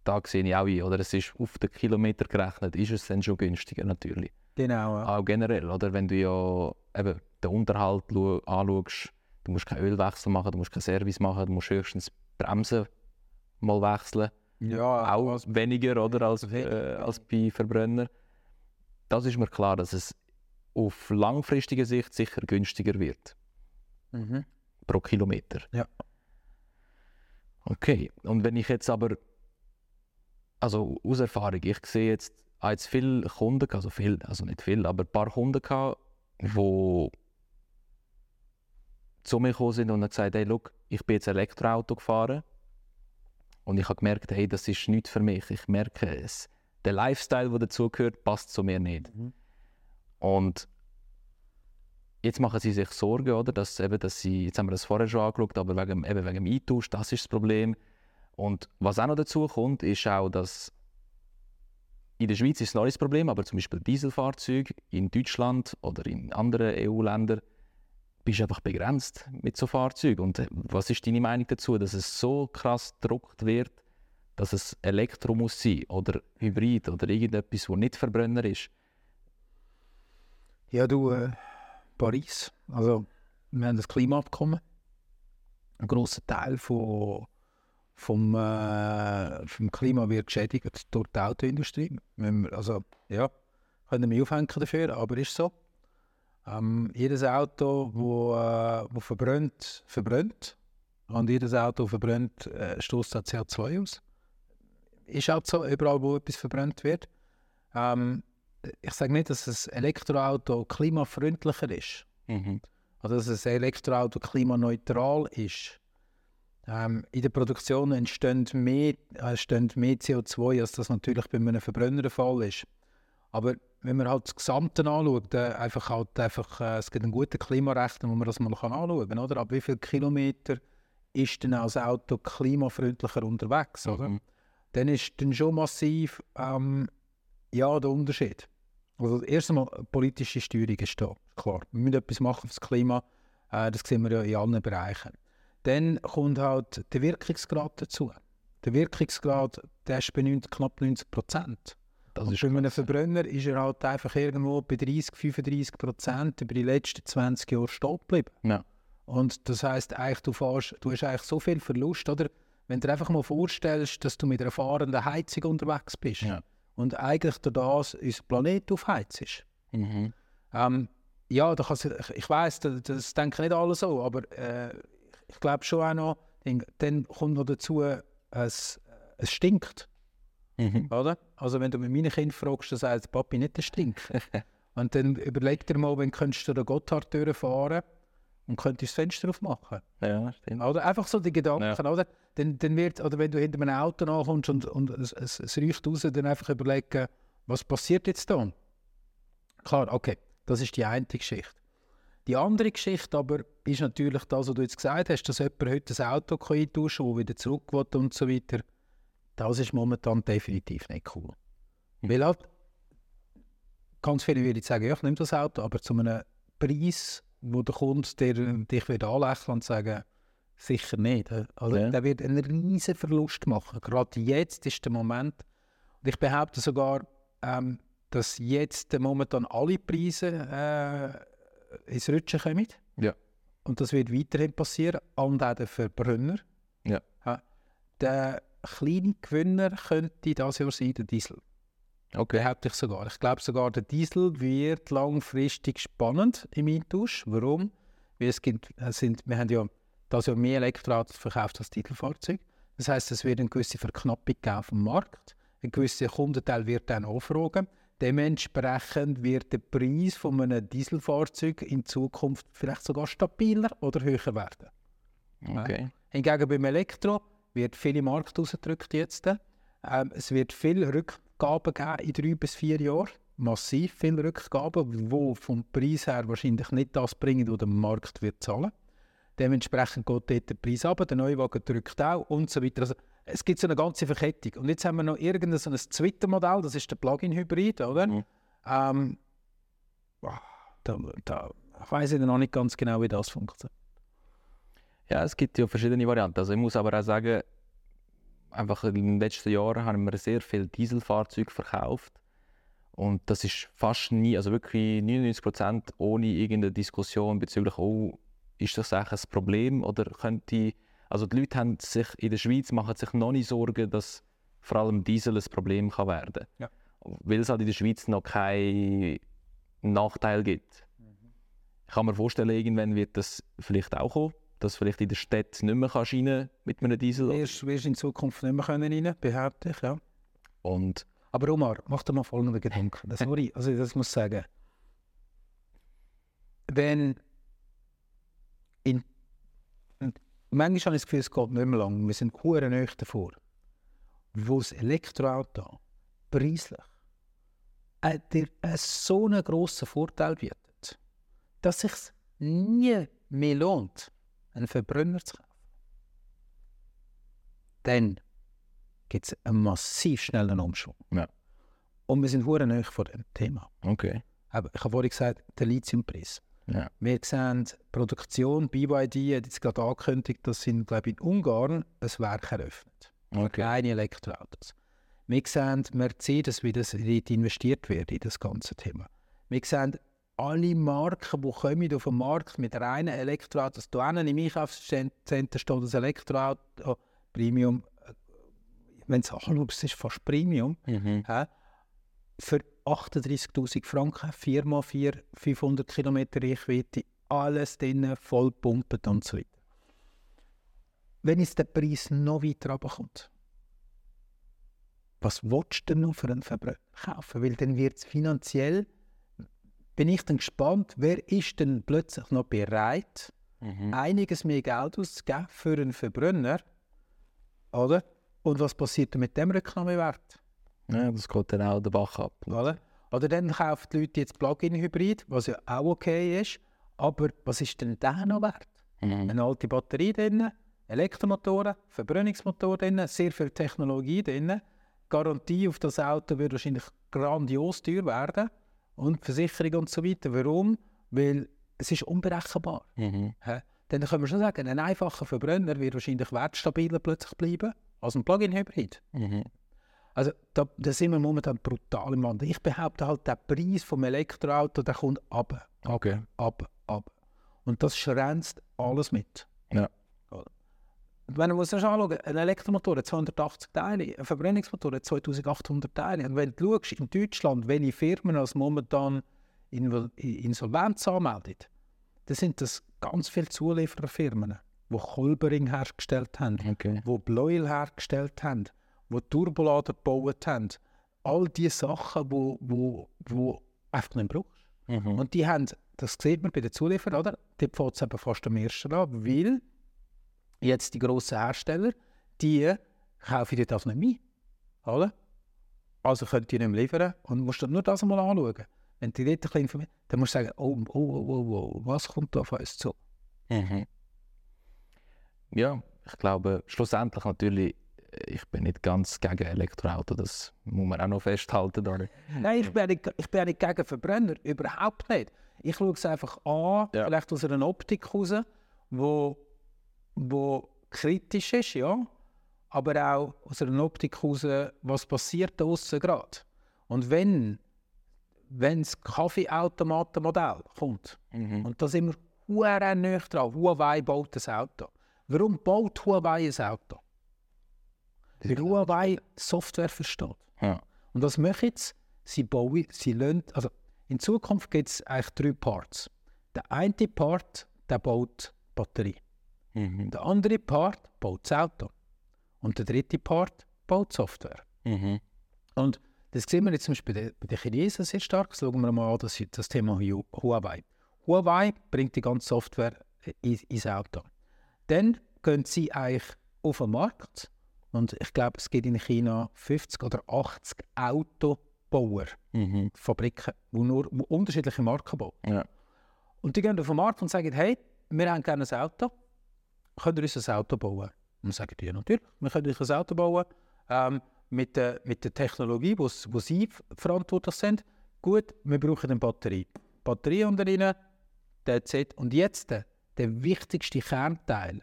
da sehe ich auch ein, oder es ist auf den Kilometer gerechnet, ist es dann schon günstiger natürlich. Genau. Ja. Auch generell, oder? Wenn du ja eben den Unterhalt anschaust, du musst keinen Ölwechsel machen, du musst keinen Service machen, du musst höchstens Bremsen mal wechseln. Ja, auch weniger, oder, als, äh, als bei Verbrenner. Das ist mir klar, dass es auf langfristige Sicht sicher günstiger wird. Mhm. Pro Kilometer. Ja. Okay, und wenn ich jetzt aber, also aus Erfahrung, ich sehe jetzt, jetzt viele Kunden, also viel, also nicht viel, aber ein paar Kunden gehabt, die zu mir gekommen sind und haben gesagt, hey, look, ich bin jetzt Elektroauto gefahren und ich habe gemerkt, hey, das ist nichts für mich. Ich merke es. Der Lifestyle, der dazugehört, passt zu mir nicht. Mhm. Und jetzt machen sie sich Sorgen, oder? Dass, eben, dass sie, jetzt haben wir das vorher schon angeschaut, aber wegen, eben wegen dem Eintausch, das ist das Problem. Und was auch noch dazu kommt, ist auch, dass in der Schweiz ist es noch ein Problem, aber zum Beispiel Dieselfahrzeuge in Deutschland oder in anderen EU-Ländern bist einfach begrenzt mit so Fahrzeugen. Und äh, was ist deine Meinung dazu, dass es so krass gedruckt wird, dass es Elektro muss sein oder Hybrid oder irgendetwas, wo nicht Verbrenner ist? Ja, du, äh, Paris, also wir haben das Klimaabkommen. Ein grosser Teil von, vom, äh, vom Klima wird geschädigt durch die Autoindustrie. Also, ja, können wir aufhängen dafür, aber ist so. Ähm, jedes Auto, wo, äh, wo verbrennt, verbrennt. Und jedes Auto verbrennt, äh, stößt CO2 aus. Ist auch so, überall, wo etwas verbrennt wird. Ähm, ich sage nicht, dass ein Elektroauto klimafreundlicher ist. Mhm. Oder dass ein Elektroauto klimaneutral ist. Ähm, in der Produktion entsteht mehr, äh, entsteht mehr CO2, als das natürlich bei einem Verbrenner der Fall ist. Aber wenn man halt das Gesamte anschaut, äh, einfach halt einfach, äh, es gibt einen guten Klimarechner, wo man das mal kann anschauen kann. Oder? Ab wie viele Kilometer ist denn als Auto klimafreundlicher unterwegs? Oder? Mhm. Dann ist dann schon massiv ähm, ja, der Unterschied. Also erst einmal, politische Steuerung ist da, klar. Wir müssen etwas machen für das Klima, äh, das sehen wir ja in allen Bereichen. Dann kommt halt der Wirkungsgrad dazu. Der Wirkungsgrad, der ist bei 90, knapp 90 Prozent. Das Und ist bei einem. Verbrenner ist er halt einfach irgendwo bei 30, 35 Prozent über die letzten 20 Jahre stehen geblieben. Ja. Und das heißt eigentlich, du, fährst, du hast eigentlich so viel Verlust, oder? Wenn du dir einfach mal vorstellst, dass du mit einer fahrenden Heizung unterwegs bist Ja. und eigentlich durch das unser Planet aufheizt. Mhm. Ähm, ja, da ich, ich weiss, das, das denken nicht alle so, aber äh, ich glaube schon auch noch, dann- dann kommt noch dazu, es, es stinkt. Mhm. Oder? Also wenn du mit meinen Kindern fragst, dann sagt Papi nicht, es stinkt. und dann überleg dir mal, wenn könntest du den Gotthard durchfahren und könntest das Fenster aufmachen. Ja, stimmt. Oder? Einfach so die Gedanken, oder? Dann, dann wird, oder wenn du hinter einem Auto ankommst und, und es, es, es riecht raus, dann einfach überlegen, was passiert jetzt da? Klar, okay, das ist die eine Geschichte. Die andere Geschichte aber ist natürlich das, was du jetzt gesagt hast, dass jemand heute ein Auto eintauschen kann, das wieder zurück will und so weiter. Das ist momentan definitiv nicht cool. Mhm. Weil halt, ganz viele würden sagen, ja, ich nehme das Auto, aber zu einem Preis, wo der Kunde dir, dich wird anlächeln und sagen, sicher nicht. Also, Ja. Der wird einen riesen Verlust machen. Gerade jetzt ist der Moment. Und ich behaupte sogar, ähm, dass jetzt momentan alle Preise äh, ins Rutschen kommen. Ja. Und das wird weiterhin passieren. Und auch der Verbrenner. Ja. Der kleine Gewinner könnte dieses Jahr sein, der Diesel. Okay. Behaupte ich sogar. Ich glaube sogar, der Diesel wird langfristig spannend im Eintausch. Warum? Weil es gibt, es sind, wir haben ja das Jahr mehr Elektroautos verkauft als Titelfahrzeug. Das heißt, es wird eine gewisse Verknappung geben auf dem Markt. Ein gewisser Kundenteil wird dann anfragen. Dementsprechend wird der Preis von einem Dieselfahrzeug in Zukunft vielleicht sogar stabiler oder höher werden. Okay. Hingegen beim Elektro wird viel Markt rausgedrückt jetzt. Ähm, es wird viele Rückgaben geben in drei bis vier Jahren. Massiv viele Rückgaben, die vom Preis her wahrscheinlich nicht das bringen, was der Markt wird zahlen. Dementsprechend geht dort der Preis ab, der Neuwagen drückt auch und so weiter. Also, es gibt so eine ganze Verkettung. Und jetzt haben wir noch irgendein so ein zweites Modell, das ist der Plug-in-Hybrid, oder? Mhm. Ähm, da, da ich weiß ich noch nicht ganz genau, wie das funktioniert. Ja, es gibt ja verschiedene Varianten. Also ich muss aber auch sagen, einfach in den letzten Jahren haben wir sehr viele Dieselfahrzeuge verkauft. Und das ist fast nie, also wirklich 99 Prozent ohne irgendeine Diskussion bezüglich, oh, ist das eigentlich ein Problem oder könnte, also die Leute haben sich in der Schweiz machen sich noch nicht Sorgen, dass vor allem Diesel ein Problem kann werden Ja. Weil es halt in der Schweiz noch keinen Nachteil gibt. Ich kann mir vorstellen, irgendwann wird das vielleicht auch kommen, dass vielleicht in der Stadt nicht mehr kannst rein mit einem Diesel. Wirst, wirst in Zukunft nicht mehr können rein, behaupte ich, ja. Und Aber Omar, mach dir mal folgenden Gedanken. Das, sorry, also das muss ich sagen. Wenn in, manchmal habe ich das Gefühl, es geht nicht mehr lang. Wir sind hure nahe davor. Wo das Elektroauto preislich äh, dir so einen grossen Vorteil bietet, dass es sich nie mehr lohnt, einen Verbrenner zu kaufen. Dann gibt es einen massiv schnellen Umschwung. Ja. Und wir sind hure nahe von dem Thema. okay. Aber ich habe vorhin gesagt, der Lithiumpreis. Ja. Wir sehen die Produktion, BYD hat jetzt gerade angekündigt, dass sie, glaube ich, in Ungarn ein Werk eröffnet. Okay. Kleine Elektroautos. Wir sehen Mercedes, wie das investiert wird in das ganze Thema. Wir sehen alle Marken, die kommen auf den Markt mit reinen Elektroautos. Da hinten im Einkaufscenter steht das Elektroauto Premium. äh, Wenn du es anschaust, ist fast Premium. Mhm. Für 38'000 Franken, 4x4, 500 Kilometer Reichweite, alles drin, voll pumpen und so weiter. Wenn jetzt der Preis noch weiter runterkommt, was willst du denn noch für einen Verbrenner kaufen? Weil dann wird es finanziell, bin ich dann gespannt, wer ist denn plötzlich noch bereit, Mhm. einiges mehr Geld auszugeben für einen Verbrenner, oder? Und was passiert mit dem Rücknahmewert? Ja, das geht dann auch den Bach ab. Oder? Oder dann kaufen die Leute jetzt Plug-in-Hybrid, was ja auch okay ist. Aber was ist denn der noch wert? Mhm. Eine alte Batterie drin, Elektromotoren, Verbrennungsmotor drin, sehr viel Technologie drin. Garantie auf das Auto wird wahrscheinlich grandios teuer werden. Und Versicherung und so weiter. Warum? Weil es ist unberechenbar. Mhm. Dann können wir schon sagen, ein einfacher Verbrenner wird wahrscheinlich wertstabiler plötzlich bleiben als ein Plug-in-Hybrid. Mhm. Also da, da sind wir momentan brutal im Wandel. Ich behaupte halt, der Preis vom Elektroauto, der kommt ab, Okay. ab, ab. Und das schränzt alles mit. Ja. Wenn man muss sich anschauen, ein Elektromotor hat 280 Teile, ein Verbrennungsmotor hat 2800 Teile. Und wenn du schaust, in Deutschland, welche Firmen als momentan Insolvenz anmelden, dann sind das ganz viele Zuliefererfirmen, die Kolbering hergestellt haben, Okay. wo Bleuel hergestellt haben, wo Turbolader gebaut haben. All diese Sachen, wo, wo, wo einfach nicht brauchst. Mhm. Und die haben, das sieht man bei den Zulieferern, oder? Dort fängt es fast am ersten an, weil jetzt die grossen Hersteller, die kaufen dir das nicht mehr. Oder? Also können die nicht mehr liefern und musst dann nur das einmal anschauen. Wenn du dort ein bisschen dann musst du sagen, oh, oh, oh, oh, oh, was kommt da auf uns zu? Mhm. Ja, ich glaube, schlussendlich natürlich, äh, ich bin nicht ganz gegen Elektroauto, das muss man auch noch festhalten. Oder? Nein, ich bin, nicht, ich bin nicht gegen Verbrenner, überhaupt nicht. Ich schaue es einfach an, Ja. vielleicht aus einer Optik raus, wo, wo kritisch ist, ja, aber auch aus einer Optik raus, was passiert da aussen gerade. Und wenn, wenn das Kaffeeautomatenmodell kommt, Mhm. und da sind wir hure nahe dran, Huawei baut ein Auto. Warum baut Huawei ein Auto? Weil Huawei Software versteht. Ja. Und was machen sie? Sie bauen, sie lassen, also in Zukunft gibt es eigentlich drei Parts. Der eine Part, der baut Batterie. Mhm. Der andere Part baut das Auto. Und der dritte Part baut Software. Mhm. Und das sehen wir jetzt zum Beispiel bei den, Chinesen sehr stark. Schauen wir mal an das, das Thema Hu- Huawei. Huawei bringt die ganze Software in, ins Auto. Dann gehen sie eigentlich auf den Markt und ich glaube, es gibt in China 50 oder 80 Autobauer, Mhm. Fabriken, die nur die unterschiedliche Marken bauen. Ja. Und die gehen auf den Markt und sagen, hey, wir haben gerne ein Auto, könnt ihr uns ein Auto bauen? Und dann sagen die, ja natürlich, wir können euch ein Auto bauen ähm, mit, der, mit der Technologie, wo, wo sie verantwortlich sind. Gut, wir brauchen eine Batterie. Batterie unter ihnen, that's it. Und jetzt der, der wichtigste Kernteil,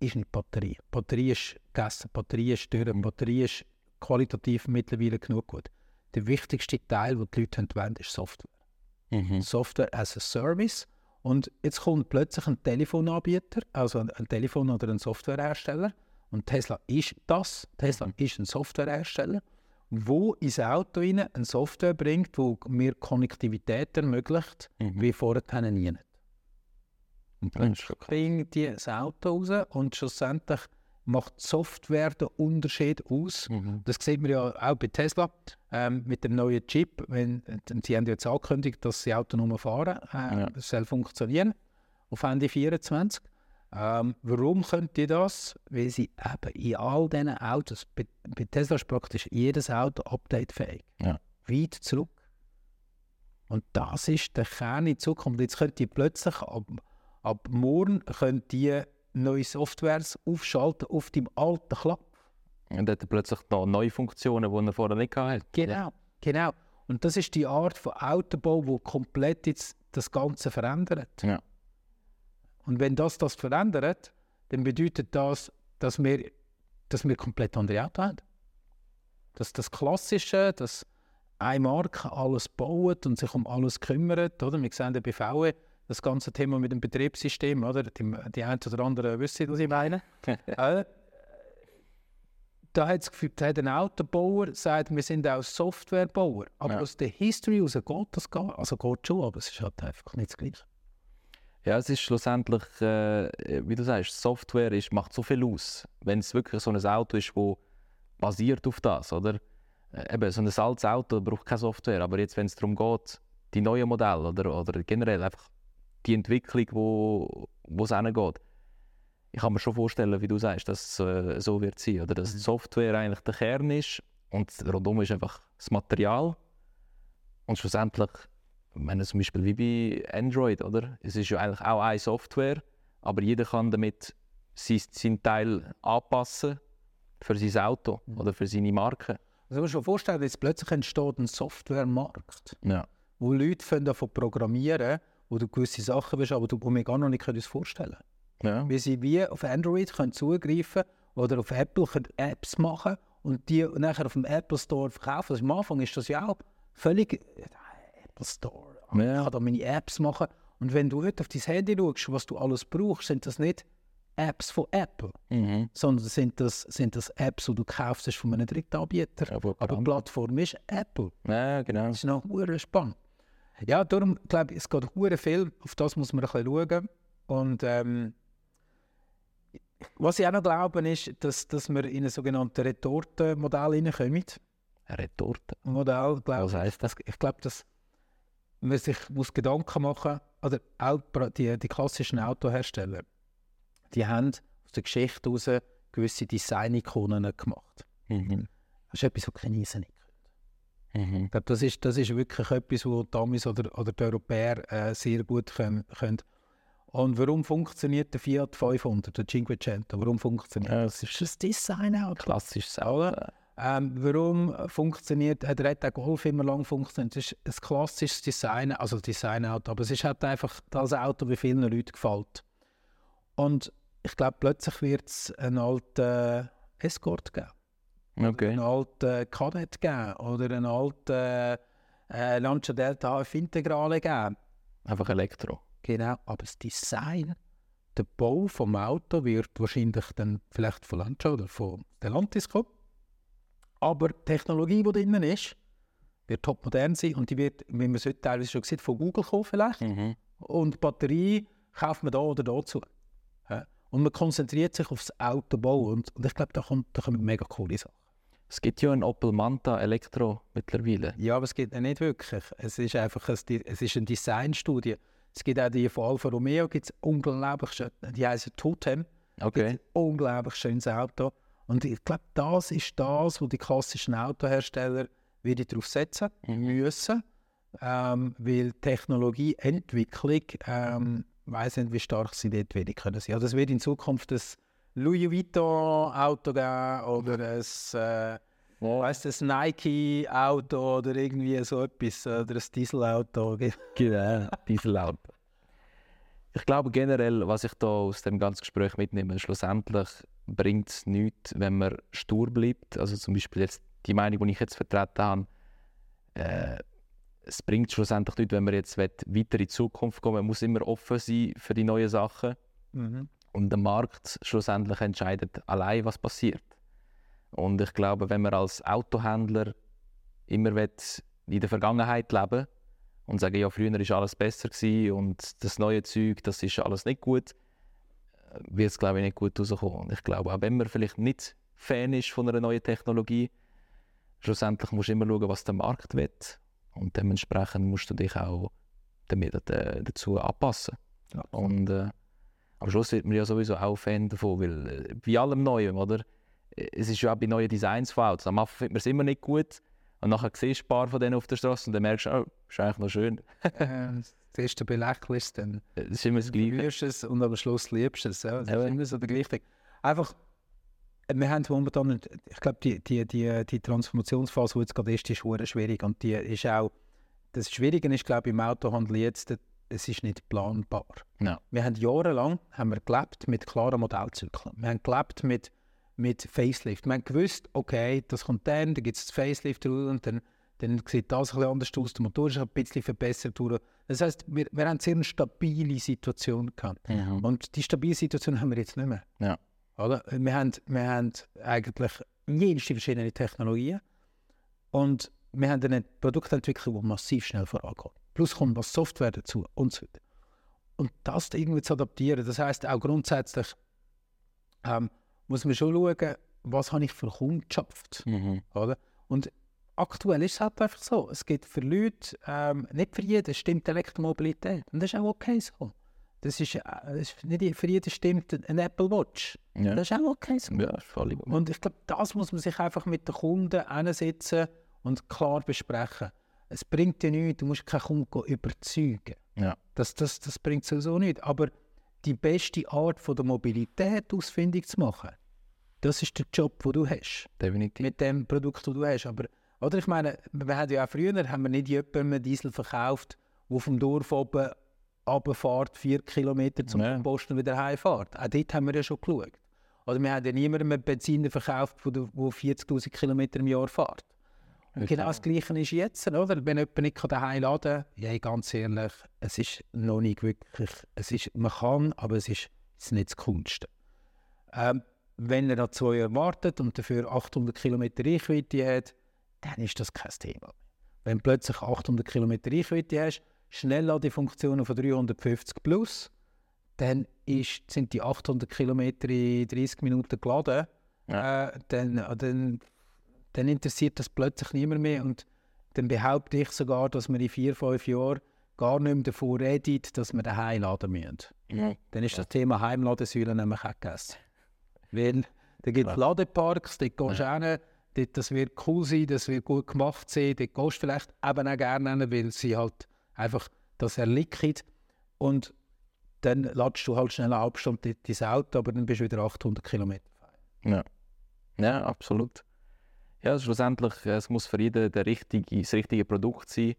ist nicht die Batterie. Die Batterie ist gegessen, Batterie ist die Batterie ist qualitativ mittlerweile genug gut. Der wichtigste Teil, den die Leute wollen, ist Software. Mhm. Software as a Service. Und jetzt kommt plötzlich ein Telefonanbieter, also ein Telefon- oder ein Softwarehersteller. Und Tesla ist das. Tesla Mhm. ist ein Softwarehersteller, wo ins Auto rein eine Software bringt, wo mir Konnektivität ermöglicht, Mhm. wie vorher nie. Und bringt das Auto raus und schlussendlich macht die Software den Unterschied aus. Mhm. Das sieht man ja auch bei Tesla ähm, mit dem neuen Chip. Wenn, sie haben jetzt angekündigt, dass sie autonom fahren äh, Ja. das soll funktionieren auf Ende 24. Ähm, warum können die das? Weil sie eben in all diesen Autos, bei, bei Tesla ist praktisch jedes Auto updatefähig. Ja. Weit zurück. Und das ist der Kern in Zukunft. Jetzt könnt ihr plötzlich ab, ab morgen könnt ihr neue Softwares aufschalten auf dem alten Klapp. Und hat er plötzlich noch neue Funktionen, die er vorher nicht hatte. Genau, genau. Und das ist die Art von Autobau, wo komplett jetzt das Ganze verändert. Ja. Und wenn das das verändert, dann bedeutet das, dass wir, dass wir komplett andere Autos haben. Dass das Klassische, dass eine Marke alles baut und sich um alles kümmert. Oder? Wir sehen ja bei VW das ganze Thema mit dem Betriebssystem. Oder? Die, die einen oder anderen wissen, was ich meine. äh, da hat das Gefühl, da hat ein Autobauer sagt, wir sind auch Softwarebauer. Aber Ja. aus der History heraus geht das gar Also geht schon, aber es ist halt einfach nicht das Gleiche. Ja, es ist schlussendlich, äh, wie du sagst, Software ist, macht so viel aus. Wenn es wirklich so ein Auto ist, das basiert auf das, oder? Äh, eben, so ein altes Auto braucht keine Software, aber jetzt, wenn es darum geht, die neuen Modelle oder, oder generell einfach die Entwicklung, wo es hingeht, ich kann mir schon vorstellen, wie du sagst, dass es äh, so wird sein, oder dass die Software eigentlich der Kern ist und rundum ist einfach das Material und schlussendlich ich meine, zum Beispiel wie bei Android, oder? Es ist ja eigentlich auch eine Software, aber jeder kann damit sein, seinen Teil anpassen für sein Auto oder für seine Marke. Also, musst dir vorstellen, jetzt plötzlich entsteht ein Softwaremarkt, Ja. wo Leute davon programmieren, wo du gewisse Sachen bist, aber du wo wir gar noch nicht können uns vorstellen ja. Wie sie wie auf Android können zugreifen oder auf Apple können Apps machen und die nachher auf dem Apple Store verkaufen. Also am Anfang ist das ja auch völlig äh, Apple Store. Ich Ja. kann da meine Apps machen. Und wenn du heute auf dein Handy schaust, was du alles brauchst, sind das nicht Apps von Apple, Mhm. sondern sind das, sind das Apps, die du kaufst von einem Drittanbieter. Ja, Aber die. Plattform ist Apple. ja, genau. Das ist noch spannend. Ja, darum glaube ich, es geht hure viel. Auf das muss man ein bisschen schauen. Und ähm, was ich auch noch glaube, ist, dass, dass wir in ein sogenanntes Retortenmodell hineinkommen. Eine Retorte. Modell, glaube Was heisst das? Ich glaube, dass man sich muss Gedanken machen oder auch pra- die, die klassischen Autohersteller, die haben aus der Geschichte heraus gewisse Design-Ikonen gemacht. Mhm. Das ist etwas, was Chinesen nicht Mhm. Ich glaube, das ist, das ist wirklich etwas, wo die Amis oder, oder die Europäer äh, sehr gut können, können. Und warum funktioniert der Fiat 500, der Cinquecento? Warum funktioniert Ja, das? Das ist ein Design-Auto. Klassisches Auto. Ähm, warum funktioniert, hat der Golf immer lang funktioniert? Das ist ein klassisches Design, also Designauto, aber es ist halt einfach das Auto, wie vielen Leuten gefällt. Und ich glaube, plötzlich wird es einen alten Escort geben Okay. einen alten Kadett geben oder einen alten äh, Lancia Delta HF Integrale geben. Einfach Elektro. Genau, aber das Design, der Bau vom Auto wird wahrscheinlich dann vielleicht von Lancia oder von Stellantis kommen. Aber die Technologie, die drinnen ist, wird topmodern sein und die wird, wie man es heute teilweise schon sieht, von Google kommen vielleicht. Mhm. Und die Batterie kauft man da oder dazu. Und man konzentriert sich aufs Autobau und, und ich glaube, da, kommt, da kommen mega coole Sachen. Es gibt ja einen Opel Manta Elektro mittlerweile. Ja, aber es geht ja nicht wirklich. Es ist einfach ein, es ist eine Designstudie. Es gibt auch die von Alfa Romeo, gibt's unglaublich schön, die heißen Totem. Okay. Ein unglaublich schönes Auto. Und ich glaube, das ist das, wo die klassischen Autohersteller wieder darauf setzen müssen. Ähm, weil Technologieentwicklung, ähm, weiß nicht, wie stark sie dort wieder können sein. Also es wird in Zukunft ein Louis Vuitton Auto geben oder ein äh, weißt du, ein Nike-Auto oder irgendwie so etwas, oder ein Dieselauto. Genau. Dieselauto. Ich glaube generell, was ich da aus dem ganzen Gespräch mitnehme, schlussendlich bringt es nichts, wenn man stur bleibt. Also zum Beispiel jetzt die Meinung, die ich jetzt vertreten habe, äh, es bringt schlussendlich nichts, wenn man jetzt weiter in die Zukunft kommen Man muss immer offen sein für die neuen Sachen. Mhm. Und der Markt schlussendlich entscheidet allein, was passiert. Und ich glaube, wenn man als Autohändler immer in der Vergangenheit leben und sagen, ja, früher war alles besser gewesen und das neue Zeug, das ist alles nicht gut, äh, wird es, glaube ich, nicht gut rauskommen. Und ich glaube, auch wenn man vielleicht nicht Fan ist von einer neuen Technologie, schlussendlich musst du immer schauen, was der Markt will. Und dementsprechend musst du dich auch damit, äh, dazu anpassen. Ja. Und äh, am Schluss wird man ja sowieso auch Fan davon, weil äh, bei allem Neuen, oder? Es ist ja auch bei neuen Designs von Autos. Am Anfang findet man es immer nicht gut, und nachher siehst du ein paar von denen auf der Straße und dann merkst du, oh, ist eigentlich noch schön. das erste belächelst dann. Das ist immer das Gleiche. Du es und am Schluss liebst du es. Ja. Das ja. ist immer so der gleiche Einfach, wir haben momentan, ich glaube, die, die, die, die Transformationsphase, die jetzt gerade ist, ist schwierig. Und die ist auch, das Schwierige ist, glaube ich, im Autohandel jetzt, es ist nicht planbar. No. Wir haben jahrelang haben wir gelebt mit klaren Modellzyklen. Wir haben gelebt mit mit Facelift. Man gewusst, okay, das kommt dann, dann gibt es das Facelift und dann, dann sieht das ein bisschen anders aus, der Motor ist ein bisschen verbessert. Das heißt, wir, wir haben sehr eine stabile Situation gehabt. Ja. Und die stabile Situation haben wir jetzt nicht mehr. Ja. Oder? Wir, haben, wir haben eigentlich jenste verschiedene Technologien und wir haben eine Produktentwicklung, die massiv schnell vorangeht. Plus kommt was Software dazu und so weiter. Und das irgendwie zu adaptieren, das heißt auch grundsätzlich ähm, muss man schon schauen, was habe ich für Kundschaft. Mhm. Oder? Und aktuell ist es halt einfach so, es gibt für Leute, ähm, nicht für jeden stimmt Elektromobilität. Und das ist auch okay so. Das ist, äh, das ist nicht für jeden stimmt ein Apple Watch. Ja. Das ist auch okay so. Ja, voll und ich glaube, das muss man sich einfach mit den Kunden hinsetzen und klar besprechen. Es bringt dir nichts, du musst keinen Kunden überzeugen. Ja. Das, das, das bringt sowieso nichts. Aber die beste Art von der Mobilität ausfindig zu machen. Das ist der Job, den du hast. Definitiv. Mit dem Produkt, das du hast. Aber, oder ich meine, wir haben ja auch früher haben wir nicht jemandem Diesel verkauft, der vom Dorf oben runterfährt, vier Kilometer zum ja. Posten wieder heimfährt. Auch dort haben wir ja schon geschaut. Oder wir haben ja niemandem einen Benziner verkauft, der 40'000 Kilometer im Jahr fährt. Und genau das Gleiche ist jetzt, oder? Wenn jemand nicht daheim laden kann, ja, ganz ehrlich, es ist noch nicht wirklich, es ist, man kann, aber es ist, es ist nicht das Kunst. Ähm, wenn er noch zwei Jahre wartet und dafür 800 Kilometer Reichweite hat, dann ist das kein Thema. Wenn du plötzlich 800 Kilometer Reichweite hast, Schnellladefunktionen von 350 plus, dann ist, sind die 800 Kilometer in 30 Minuten geladen. Ja. Äh, dann, dann dann interessiert das plötzlich niemand mehr. Und dann behaupte ich sogar, dass wir in vier, fünf Jahren gar nicht mehr davon reden, dass wir daheim laden müssen. Mhm. Dann ist das Thema Heimladesäule nämlich auch gegessen. Weil da gibt es Ladeparks, dort gehst du ja. dort, das wird cool sein, das wird gut gemacht sein, dort gehst du vielleicht eben auch gerne hin, weil sie halt einfach das erlicken. Und dann ladest du halt schnell eine halbe Stunde dein Auto, aber dann bist du wieder 800 Kilometer. Ja. ja, absolut. Ja, schlussendlich, äh, es muss für jeden der richtige, das richtige Produkt sein.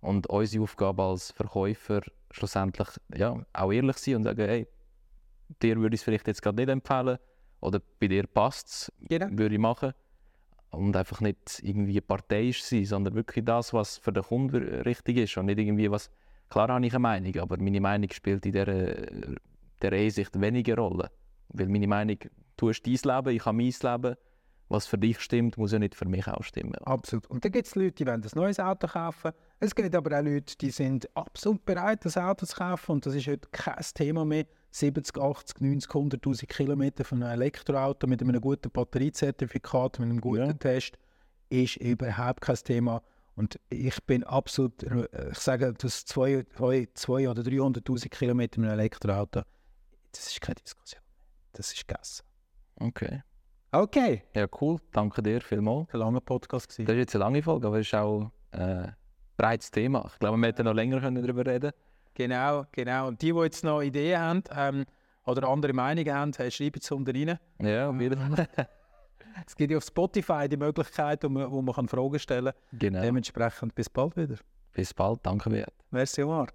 Und unsere Aufgabe als Verkäufer schlussendlich ja, auch ehrlich sein und sagen, hey, dir würde ich es vielleicht jetzt gerade nicht empfehlen oder bei dir passt es, genau. würde ich machen. Und einfach nicht irgendwie parteiisch sein, sondern wirklich das, was für den Kunden richtig ist und nicht irgendwie was... Klar habe ich eine Meinung, aber meine Meinung spielt in dieser, dieser Hinsicht weniger Rolle. Weil meine Meinung, du hast dein Leben, ich habe mein Leben was für dich stimmt, muss ja nicht für mich auch stimmen. Absolut. Und dann gibt es Leute, die wollen ein neues Auto kaufen. Es gibt aber auch Leute, die sind absolut bereit, das Auto zu kaufen. Und das ist heute kein Thema mehr. 70, 80, 90, 100'000 Kilometer von einem Elektroauto mit einem guten Batteriezertifikat, mit einem guten ja. Test, ist überhaupt kein Thema. Und ich bin absolut, ich sage, das 2 oder 300'000 Kilometer mit einem Elektroauto, das ist keine Diskussion. Das ist gegessen. Okay. Okay. Ja, cool. Danke dir vielmals. Ein langer Podcast. Gewesen. Das ist jetzt eine lange Folge, aber es ist auch äh, ein breites Thema. Ich glaube, wir hätten noch länger können darüber reden Genau, genau. Und die, die jetzt noch Ideen haben ähm, oder andere Meinungen haben, hey, schreiben es unten rein. Ja, auf jeden Fall. es gibt ja auf Spotify die Möglichkeit, wo man, wo man Fragen stellen kann. Genau. Dementsprechend bis bald wieder. Bis bald. Danke, Beat. Merci, Omar.